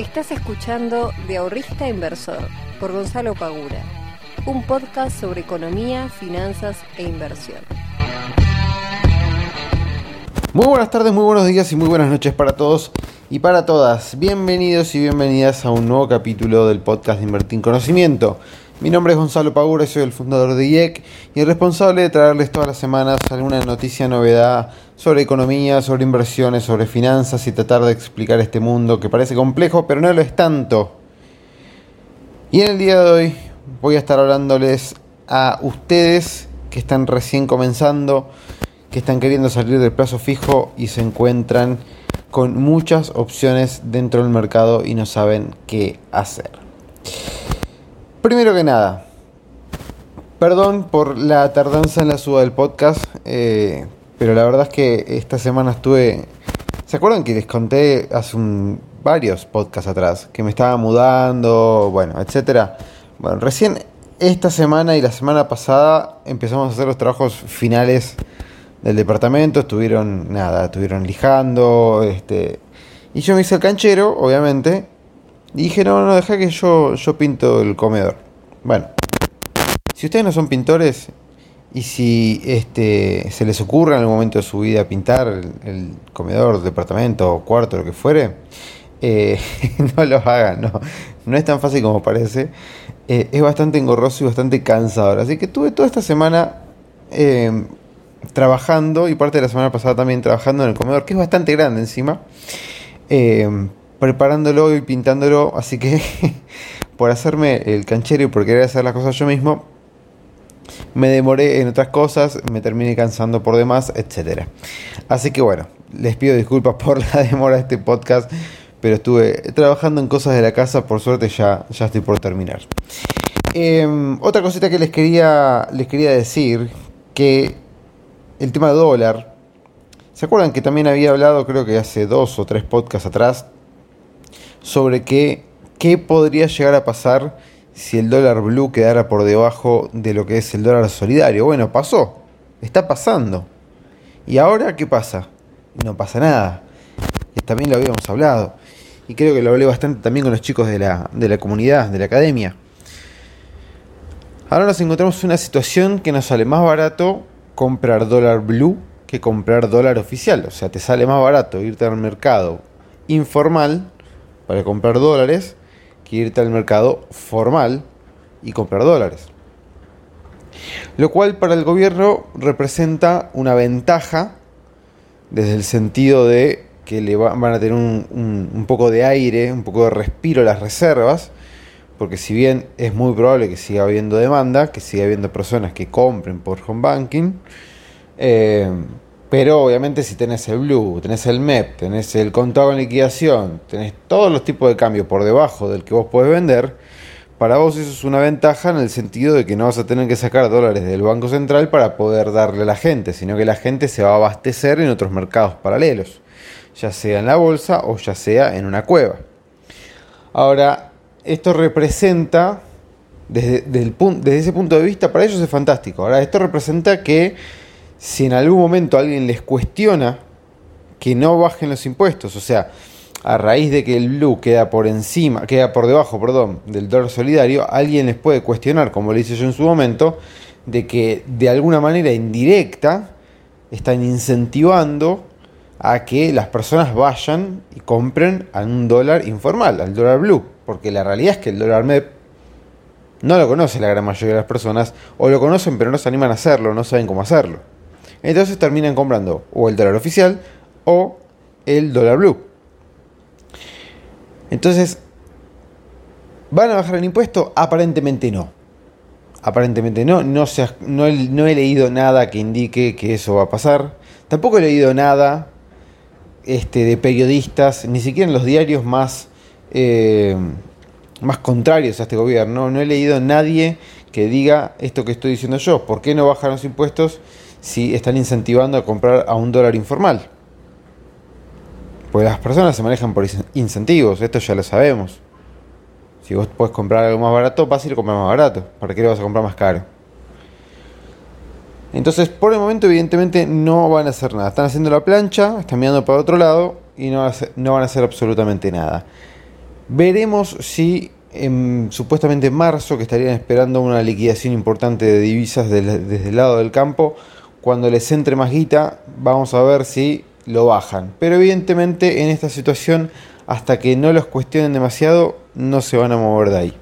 Estás escuchando De Ahorrista Inversor por Gonzalo Pagura, un podcast sobre economía, finanzas e inversión. Muy buenas tardes, muy buenos días y muy buenas noches para todos y para todas. Bienvenidos y bienvenidas a un nuevo capítulo del podcast de Invertir en Conocimiento. Mi nombre es Gonzalo Pagura, soy el fundador de IEC y el responsable de traerles todas las semanas alguna noticia, novedad sobre economía, sobre inversiones, sobre finanzas y tratar de explicar este mundo que parece complejo, pero no lo es tanto. Y en el día de hoy voy a estar hablándoles a ustedes que están recién comenzando, que están queriendo salir del plazo fijo y se encuentran con muchas opciones dentro del mercado y no saben qué hacer. Primero que nada, perdón por la tardanza en la suba del podcast, eh, pero la verdad es que esta semana estuve... ¿Se acuerdan que les conté hace varios podcasts atrás que me estaba mudando, bueno, etcétera? Bueno, recién esta semana y la semana pasada empezamos a hacer los trabajos finales del departamento, estuvieron, nada, estuvieron lijando, este... Y yo me hice el canchero, obviamente, y dije, no, no, deja que yo, yo pinto el comedor. Bueno, si ustedes no son pintores y si este, se les ocurre en algún momento de su vida pintar el, comedor, departamento, cuarto, lo que fuere, eh, no lo hagan, no. No es tan fácil como parece. Eh, es bastante engorroso y bastante cansador. Así que tuve toda esta semana em, trabajando y parte de la semana pasada también trabajando en el comedor, que es bastante grande encima. Eh, preparándolo y pintándolo, así que por hacerme el canchero y por querer hacer las cosas yo mismo, me demoré en otras cosas, me terminé cansando por demás, etc. Así que bueno, les pido disculpas por la demora de este podcast, pero estuve trabajando en cosas de la casa, por suerte ya, ya estoy por terminar. Em, otra cosita que les quería, les quería decir, que el tema dólar, ¿se acuerdan que también había hablado, creo que hace dos o tres podcasts atrás, sobre qué, qué podría llegar a pasar si el dólar blue quedara por debajo de lo que es el dólar solidario. Bueno, pasó, está pasando. ¿Y ahora qué pasa? No pasa nada. También lo habíamos hablado. Y creo que lo hablé bastante también con los chicos de la, de la comunidad, de la academia. Ahora nos encontramos en una situación que nos sale más barato comprar dólar blue que comprar dólar oficial. O sea, te sale más barato irte al mercado informal para comprar dólares que irte al mercado formal y comprar dólares. Lo cual para el gobierno representa una ventaja desde el sentido de que le van a tener un, poco de aire, un poco de respiro a las reservas, porque si bien es muy probable que siga habiendo demanda, que siga habiendo personas que compren por home banking, eh, pero obviamente si tenés el Blue, tenés el MEP, tenés el contado en liquidación, tenés todos los tipos de cambio por debajo del que vos podés vender, para vos eso es una ventaja en el sentido de que no vas a tener que sacar dólares del Banco Central para poder darle a la gente, sino que la gente se va a abastecer en otros mercados paralelos, ya sea en la bolsa o ya sea en una cueva. Ahora, esto representa, desde, desde ese punto de vista, para ellos es fantástico. Ahora, esto representa que si en algún momento alguien les cuestiona que no bajen los impuestos, o sea, a raíz de que el blue queda por encima, queda por debajo, perdón, del dólar solidario, alguien les puede cuestionar, como le hice yo en su momento, de que de alguna manera indirecta están incentivando a que las personas vayan y compren a un dólar informal, al dólar blue, porque la realidad es que el dólar MEP no lo conoce la gran mayoría de las personas, o lo conocen pero no se animan a hacerlo, no saben cómo hacerlo. Entonces terminan comprando o el dólar oficial o el dólar blue. Entonces, ¿van a bajar el impuesto? Aparentemente no. Aparentemente no. No, no, he, leído nada que indique que eso va a pasar. Tampoco he leído nada este, de periodistas, ni siquiera en los diarios más, eh, más contrarios a este gobierno. No he leído nadie que diga esto que estoy diciendo yo. ¿Por qué no bajan los impuestos si están incentivando a comprar a un dólar informal. Pues las personas se manejan por incentivos, esto ya lo sabemos. Si vos puedes comprar algo más barato, vas a ir a comprar más barato. ¿Para qué lo vas a comprar más caro? Entonces, por el momento, evidentemente, no van a hacer nada. Están haciendo la plancha, están mirando para otro lado y no, no van a hacer absolutamente nada. Veremos si supuestamente en marzo, que estarían esperando una liquidación importante de divisas desde el lado del campo, cuando les entre más guita, vamos a ver si lo bajan. Pero evidentemente en esta situación, hasta que no los cuestionen demasiado, no se van a mover de ahí.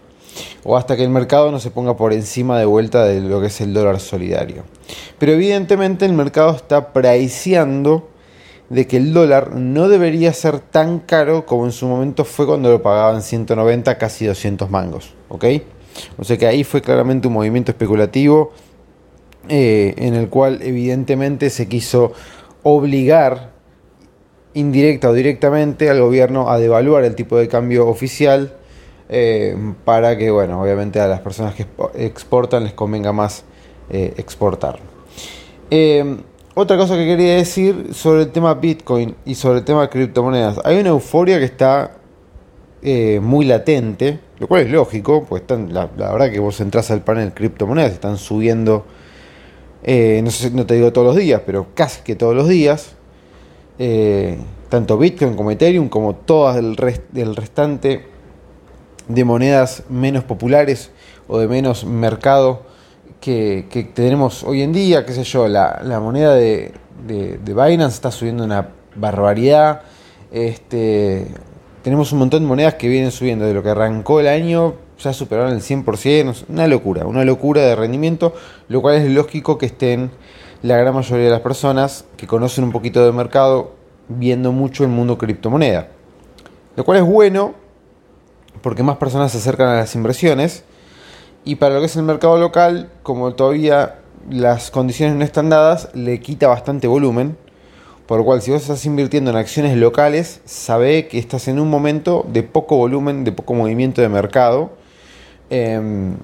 O hasta que el mercado no se ponga por encima de vuelta de lo que es el dólar solidario. Pero evidentemente el mercado está priceando de que el dólar no debería ser tan caro como en su momento fue cuando lo pagaban 190, casi 200 mangos. ¿Ok? O sea que ahí fue claramente un movimiento especulativo eh, en el cual evidentemente se quiso obligar indirecta o directamente al gobierno a devaluar el tipo de cambio oficial eh, para que, bueno, obviamente a las personas que exportan les convenga más eh, exportar. Otra cosa que quería decir sobre el tema Bitcoin y sobre el tema de criptomonedas. Hay una euforia que está muy latente, lo cual es lógico, pues están, la, verdad que vos entras al panel criptomonedas, están subiendo, eh, no, sé, no te digo todos los días, pero casi que todos los días. Eh, tanto Bitcoin como Ethereum, como todas el, el restante de monedas menos populares o de menos mercado que, tenemos hoy en día, qué sé yo, la, moneda de, de, Binance está subiendo una barbaridad. Este, tenemos un montón de monedas que vienen subiendo de lo que arrancó el año, ya superaron el 100%, una locura, una locura de rendimiento, lo cual es lógico que estén la gran mayoría de las personas que conocen un poquito de mercado viendo mucho el mundo criptomoneda. Lo cual es bueno porque más personas se acercan a las inversiones y para lo que es el mercado local, como todavía las condiciones no están dadas, le quita bastante volumen. Por lo cual, si vos estás invirtiendo en acciones locales, sabe que estás en un momento de poco volumen, de poco movimiento de mercado. Em,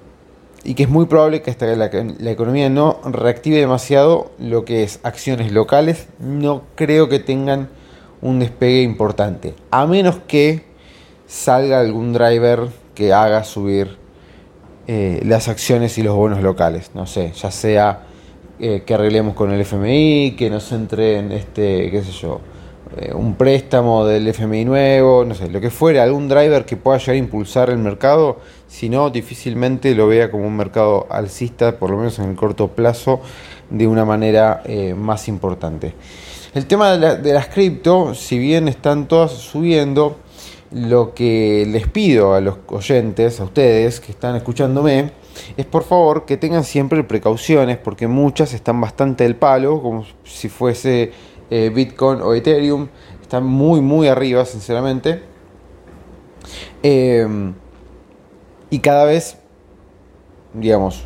y que es muy probable que hasta que la, la, economía no reactive demasiado lo que es acciones locales, no creo que tengan un despegue importante. A menos que salga algún driver que haga subir eh, las acciones y los bonos locales. No sé, ya sea eh, que arreglemos con el FMI, que nos entre en este, qué sé yo, eh, un préstamo del FMI nuevo, no sé, lo que fuera, algún driver que pueda llegar a impulsar el mercado, si no, difícilmente lo vea como un mercado alcista, por lo menos en el corto plazo, de una manera más importante. El tema de, de las cripto, si bien están todas subiendo, lo que les pido a los oyentes, a ustedes que están escuchándome, es por favor que tengan siempre precauciones, porque muchas están bastante del palo, como si fuese eh, Bitcoin o Ethereum, están muy, muy arriba, sinceramente. Em, y cada vez, digamos,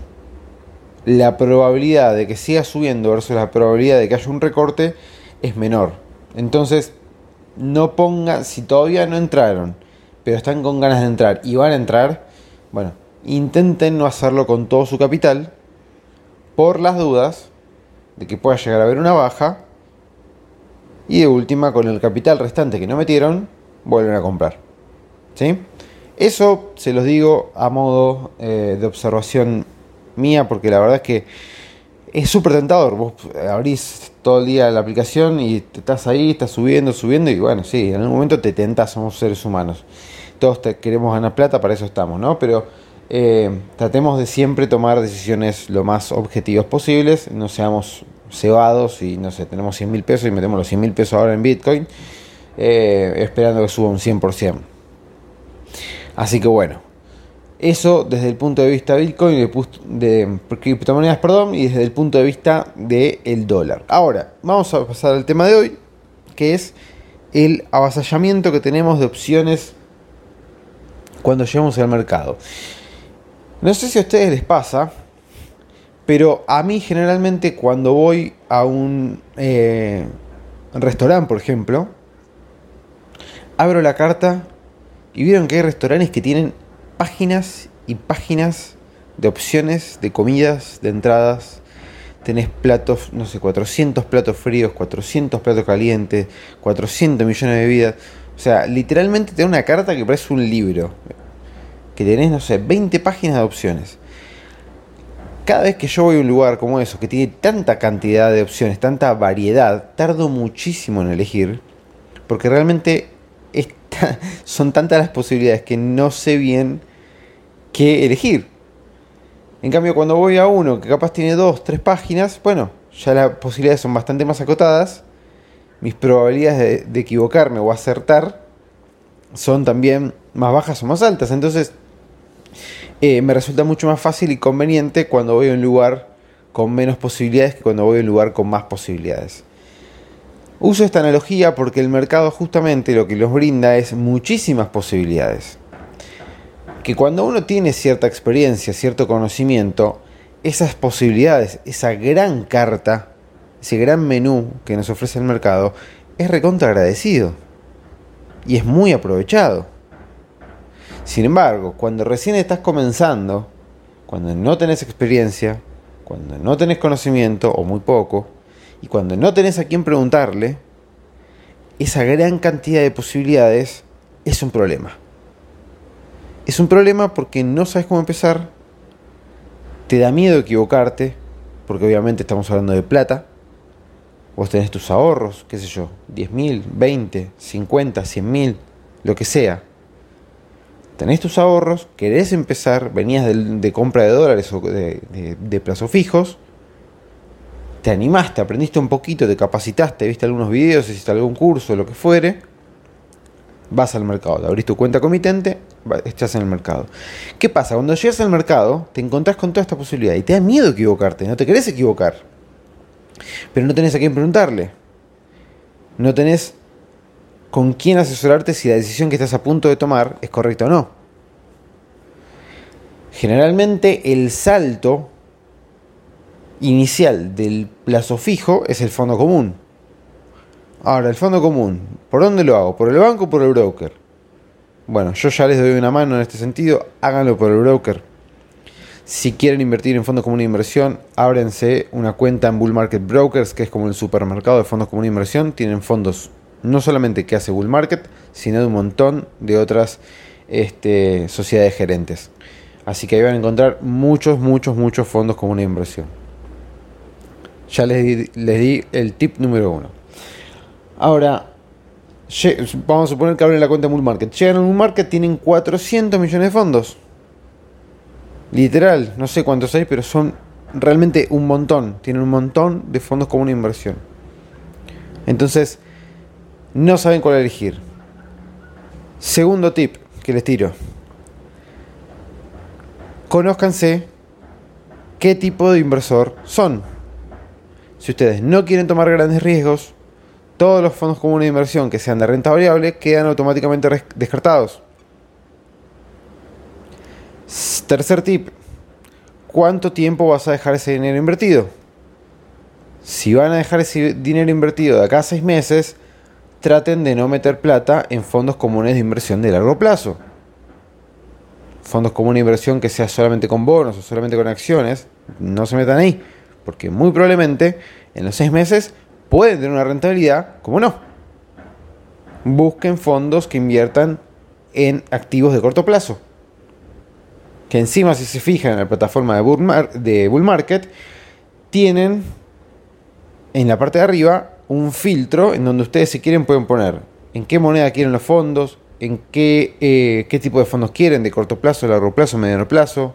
la probabilidad de que siga subiendo versus la probabilidad de que haya un recorte es menor. Entonces, no pongan, si todavía no entraron, pero están con ganas de entrar y van a entrar, bueno, intenten no hacerlo con todo su capital, por las dudas de que pueda llegar a haber una baja, y de última, con el capital restante que no metieron, vuelven a comprar. ¿Sí? Eso se los digo a modo eh, de observación mía, porque la verdad es que es súper tentador. Vos abrís todo el día la aplicación y estás ahí, estás subiendo, subiendo y bueno, sí, en algún momento te tentas, somos seres humanos. Todos queremos ganar plata, para eso estamos, ¿no? Pero eh, tratemos de siempre tomar decisiones lo más objetivas posibles, no seamos cebados y no sé, tenemos 100 mil pesos y metemos los 100 mil pesos ahora en Bitcoin, eh, esperando que suba un 100%. Así que bueno, eso desde el punto de vista de Bitcoin, de, criptomonedas, perdón, y desde el punto de vista del dólar. Ahora, vamos a pasar al tema de hoy, que es el avasallamiento que tenemos de opciones cuando llegamos al mercado. No sé si a ustedes les pasa, pero a mí generalmente cuando voy a un eh, restaurante, por ejemplo, abro la carta y vieron que hay restaurantes que tienen páginas y páginas de opciones, de comidas, de entradas. Tenés platos, no sé, 400 platos fríos, 400 platos calientes, 400 millones de bebidas. O sea, literalmente te da una carta que parece un libro. Que tenés, no sé, 20 páginas de opciones. Cada vez que yo voy a un lugar como eso, que tiene tanta cantidad de opciones, tanta variedad, tardo muchísimo en elegir. Porque realmente son tantas las posibilidades que no sé bien qué elegir. En cambio, cuando voy a uno que capaz tiene dos, tres páginas, bueno, ya las posibilidades son bastante más acotadas. Mis probabilidades de, equivocarme o acertar son también más bajas o más altas. Entonces, eh, me resulta mucho más fácil y conveniente cuando voy a un lugar con menos posibilidades que cuando voy a un lugar con más posibilidades. Uso esta analogía porque el mercado justamente lo que nos brinda es muchísimas posibilidades. Que cuando uno tiene cierta experiencia, cierto conocimiento, esas posibilidades, esa gran carta, ese gran menú que nos ofrece el mercado, es recontra agradecido. Y es muy aprovechado. Sin embargo, cuando recién estás comenzando, cuando no tenés experiencia, cuando no tenés conocimiento o muy poco, y cuando no tenés a quién preguntarle, esa gran cantidad de posibilidades es un problema. Es un problema porque no sabes cómo empezar, te da miedo equivocarte, porque obviamente estamos hablando de plata, vos tenés tus ahorros, qué sé yo, 10 mil, 20, 50, 100 mil, lo que sea. Tenés tus ahorros, querés empezar, venías de, compra de dólares o de, plazos fijos, te animaste, aprendiste un poquito, te capacitaste, viste algunos videos, hiciste algún curso, lo que fuere, vas al mercado, abrís tu cuenta comitente, estás en el mercado. ¿Qué pasa? Cuando llegas al mercado, te encontrás con toda esta posibilidad y te da miedo equivocarte, no te querés equivocar, pero no tenés a quién preguntarle, no tenés con quién asesorarte si la decisión que estás a punto de tomar es correcta o no. Generalmente el salto inicial del plazo fijo es el fondo común. Ahora, el fondo común, ¿por dónde lo hago? ¿Por el banco o por el broker? Bueno, yo ya les doy una mano en este sentido, háganlo por el broker. Si quieren invertir en fondos comunes de inversión, ábrense una cuenta en Bull Market Brokers, que es como el supermercado de fondos comunes de inversión. Tienen fondos no solamente que hace Bull Market, sino de un montón de otras este, sociedades gerentes. Así que ahí van a encontrar muchos, muchos, muchos fondos comunes de inversión. Ya les di, les di el tip número uno. Ahora, vamos a suponer que abren la cuenta Bull Market. Llegan a Bull Market, tienen 400 millones de fondos. Literal, no sé cuántos hay, pero son realmente un montón. Tienen un montón de fondos como una inversión. Entonces, no saben cuál elegir. Segundo tip que les tiro. Conózcanse qué tipo de inversor son. Si ustedes no quieren tomar grandes riesgos, todos los fondos comunes de inversión que sean de renta variable quedan automáticamente descartados. Tercer tip, ¿cuánto tiempo vas a dejar ese dinero invertido? Si van a dejar ese dinero invertido de acá a seis meses, traten de no meter plata en fondos comunes de inversión de largo plazo. Fondos comunes de inversión que sea solamente con bonos o solamente con acciones, no se metan ahí porque muy probablemente en los seis meses pueden tener una rentabilidad, como no. Busquen fondos que inviertan en activos de corto plazo. Que encima, si se fijan en la plataforma de Bull, Market, tienen en la parte de arriba un filtro en donde ustedes si quieren pueden poner en qué moneda quieren los fondos, en qué, eh, qué tipo de fondos quieren, de corto plazo, largo plazo, mediano plazo,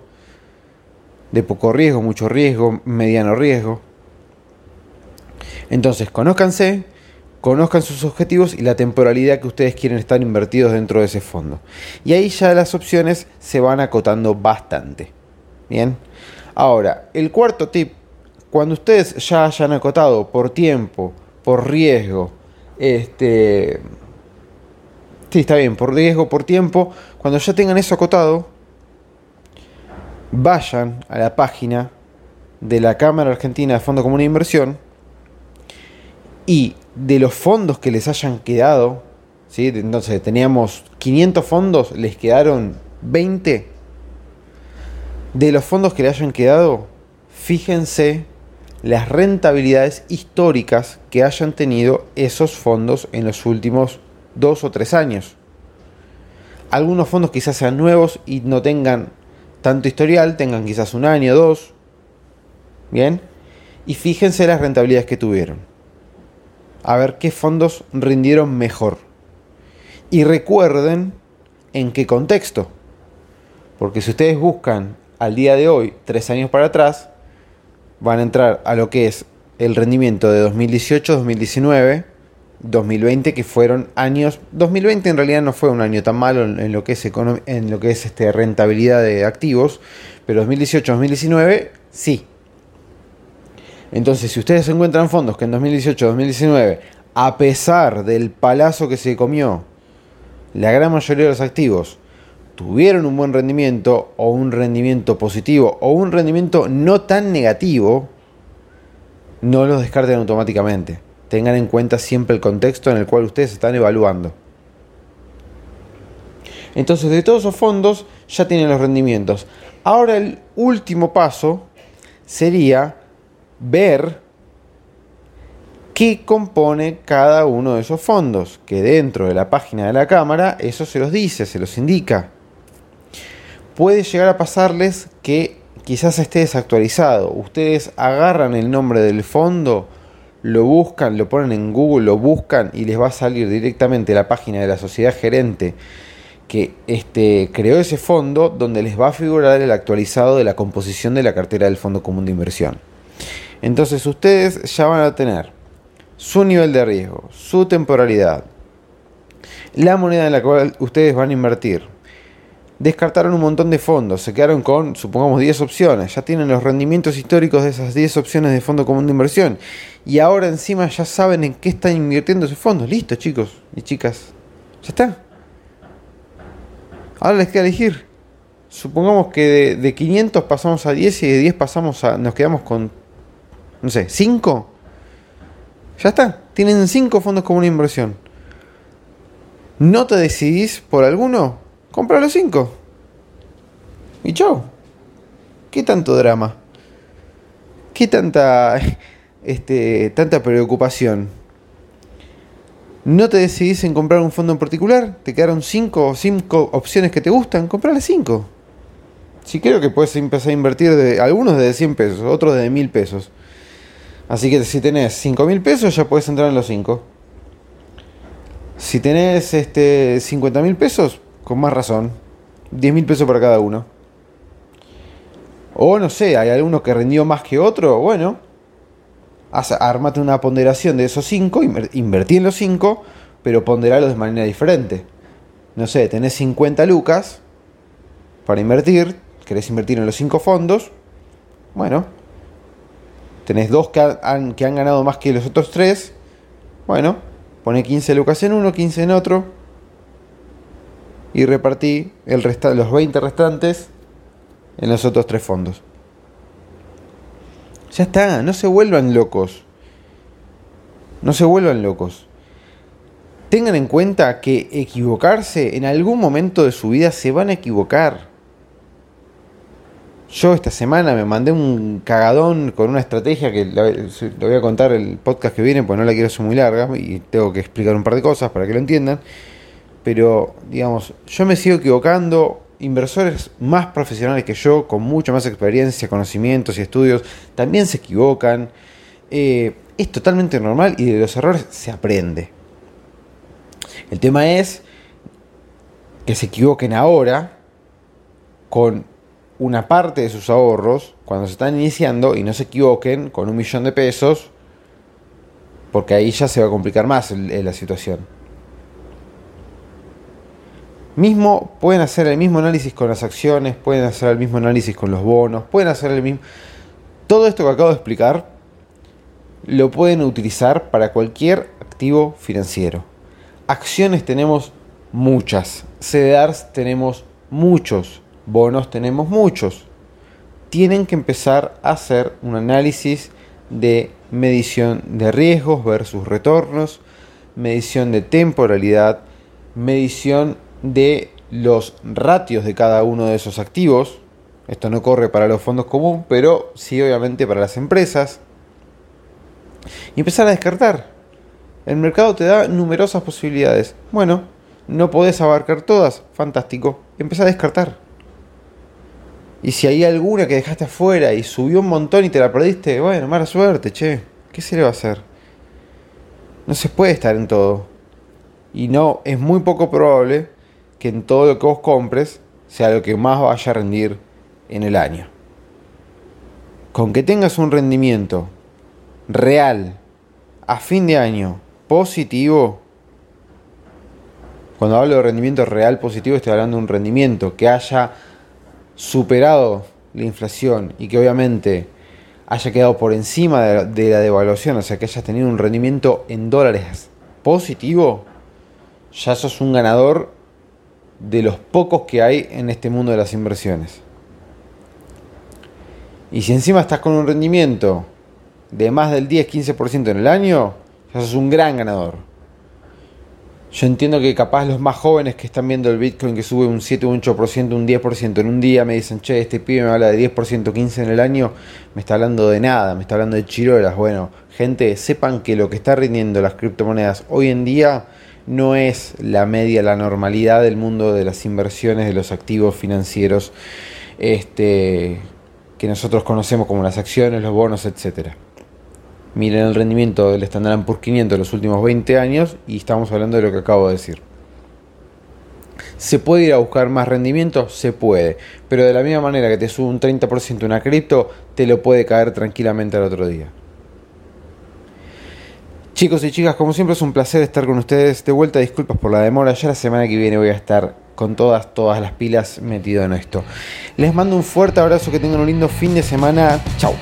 de poco riesgo, mucho riesgo, mediano riesgo. Entonces, conózcanse, conozcan sus objetivos y la temporalidad que ustedes quieren estar invertidos dentro de ese fondo. Y ahí ya las opciones se van acotando bastante. Bien. Ahora, el cuarto tip, cuando ustedes ya hayan acotado por tiempo, por riesgo, este Sí, está bien, por riesgo, por tiempo, cuando ya tengan eso acotado, vayan a la página de la Cámara Argentina de Fondo Común de Inversión y de los fondos que les hayan quedado, ¿sí? entonces teníamos 500 fondos, les quedaron 20. De los fondos que le hayan quedado, fíjense las rentabilidades históricas que hayan tenido esos fondos en los últimos dos o tres años. Algunos fondos quizás sean nuevos y no tengan tanto historial, tengan quizás un año, dos, bien, y fíjense las rentabilidades que tuvieron. A ver qué fondos rindieron mejor. Y recuerden en qué contexto. Porque si ustedes buscan al día de hoy, tres años para atrás, van a entrar a lo que es el rendimiento de 2018, 2019, 2020, que fueron años. 2020 en realidad no fue un año tan malo en, lo que es, en lo que es este, rentabilidad de activos, pero 2018, 2019 sí. Entonces, si ustedes encuentran fondos que en 2018, 2019, a pesar del palazo que se comió la gran mayoría de los activos, tuvieron un buen rendimiento o un rendimiento positivo o un rendimiento no tan negativo, no los descarten automáticamente. Tengan en cuenta siempre el contexto en el cual ustedes están evaluando. Entonces, de todos esos fondos ya tienen los rendimientos. Ahora el último paso sería ver qué compone cada uno de esos fondos, que dentro de la página de la cámara eso se los dice, se los indica puede llegar a pasarles que quizás esté desactualizado. Ustedes agarran el nombre del fondo, lo buscan, lo ponen en Google, lo buscan y les va a salir directamente la página de la sociedad gerente que este, creó ese fondo donde les va a figurar el actualizado de la composición de la cartera del Fondo Común de Inversión. Entonces ustedes ya van a tener su nivel de riesgo, su temporalidad, la moneda en la cual ustedes van a invertir, descartaron un montón de fondos, se quedaron con, supongamos, 10 opciones, ya tienen los rendimientos históricos de esas 10 opciones de fondo común de inversión y ahora encima ya saben en qué están invirtiendo esos fondos. Listo, chicos y chicas. Ya está. Ahora les queda elegir. Supongamos que de, 500 pasamos a 10 y de 10 pasamos a. Nos quedamos con. No sé, 5. Ya está. Tienen 5 fondos común de inversión. ¿No te decidís por alguno? Compra los cinco. Y chau. ¿Qué tanto drama? ¿Qué tanta, este, tanta preocupación? ¿No te decidís en comprar un fondo en particular? ¿Te quedaron cinco o cinco opciones que te gustan? Comprale cinco. Si creo que puedes empezar a invertir de algunos de 100 pesos, otros de 1000 pesos. Así que si tenés 5000 pesos ya puedes entrar en los 5. Si tenés este 50 mil pesos, con más razón. 10 mil pesos para cada uno. O no sé, hay alguno que rindió más que otro. Bueno, armate una ponderación de esos 5, invertí en los 5, pero ponderalos de manera diferente. No sé, tenés 50 lucas para invertir, querés invertir en los 5 fondos. Bueno, tenés dos que han, que han ganado más que los otros 3. Bueno, pone 15 lucas en uno, 15 en otro y repartí el los 20 restantes en los otros tres fondos. Ya está, no se vuelvan locos. No se vuelvan locos. Tengan en cuenta que equivocarse en algún momento de su vida se van a equivocar. Yo esta semana me mandé un cagadón con una estrategia que lo voy a contar el podcast que viene, pues no la quiero hacer muy larga y tengo que explicar un par de cosas para que lo entiendan pero digamos, yo me sigo equivocando. Inversores más profesionales que yo, con mucha más experiencia, conocimientos y estudios, también se equivocan. Eh, es totalmente normal y de los errores se aprende. El tema es que se equivoquen ahora con una parte de sus ahorros cuando se están iniciando y no se equivoquen con un millón de pesos porque ahí ya se va a complicar más la situación. Mismo, pueden hacer el mismo análisis con las acciones, pueden hacer el mismo análisis con los bonos, pueden hacer el mismo... Todo esto que acabo de explicar lo pueden utilizar para cualquier activo financiero. Acciones tenemos muchas, CDRs tenemos muchos, bonos tenemos muchos. Tienen que empezar a hacer un análisis de medición de riesgos versus retornos, medición de temporalidad, medición de los ratios de cada uno de esos activos. Esto no corre para los fondos comunes, pero sí obviamente para las empresas. Y empezar a descartar. El mercado te da numerosas posibilidades. Bueno, no podés abarcar todas. Fantástico. Empieza a descartar. Y si hay alguna que dejaste afuera y subió un montón y te la perdiste, bueno, mala suerte, che. ¿Qué se le va a hacer? No se puede estar en todo. Y no, es muy poco probable que en todo lo que vos compres sea lo que más vaya a rendir en el año. Con que tengas un rendimiento real a fin de año positivo, cuando hablo de rendimiento real positivo estoy hablando de un rendimiento que haya superado la inflación y que obviamente haya quedado por encima de la devaluación, o sea que hayas tenido un rendimiento en dólares positivo, ya sos un ganador de los pocos que hay en este mundo de las inversiones. Y si encima estás con un rendimiento de más del 10-15% en el año, ya sos un gran ganador. Yo entiendo que capaz los más jóvenes que están viendo el Bitcoin que sube un 7, un 8%, un 10% en un día, me dicen, che, este pibe me habla de 10%, 15% en el año, me está hablando de nada, me está hablando de chirolas. Bueno, gente, sepan que lo que está rindiendo las criptomonedas hoy en día no es la media, la normalidad del mundo de las inversiones, de los activos financieros este, que nosotros conocemos como las acciones, los bonos, etcétera. Miren el rendimiento del Standard Poor's 500 en los últimos 20 años y estamos hablando de lo que acabo de decir. ¿Se puede ir a buscar más rendimiento? Se puede. Pero de la misma manera que te sube un 30% una cripto, te lo puede caer tranquilamente al otro día. Chicos y chicas, como siempre es un placer estar con ustedes. De vuelta, disculpas por la demora. Ya la semana que viene voy a estar con todas, todas las pilas metido en esto. Les mando un fuerte abrazo, que tengan un lindo fin de semana. Chao.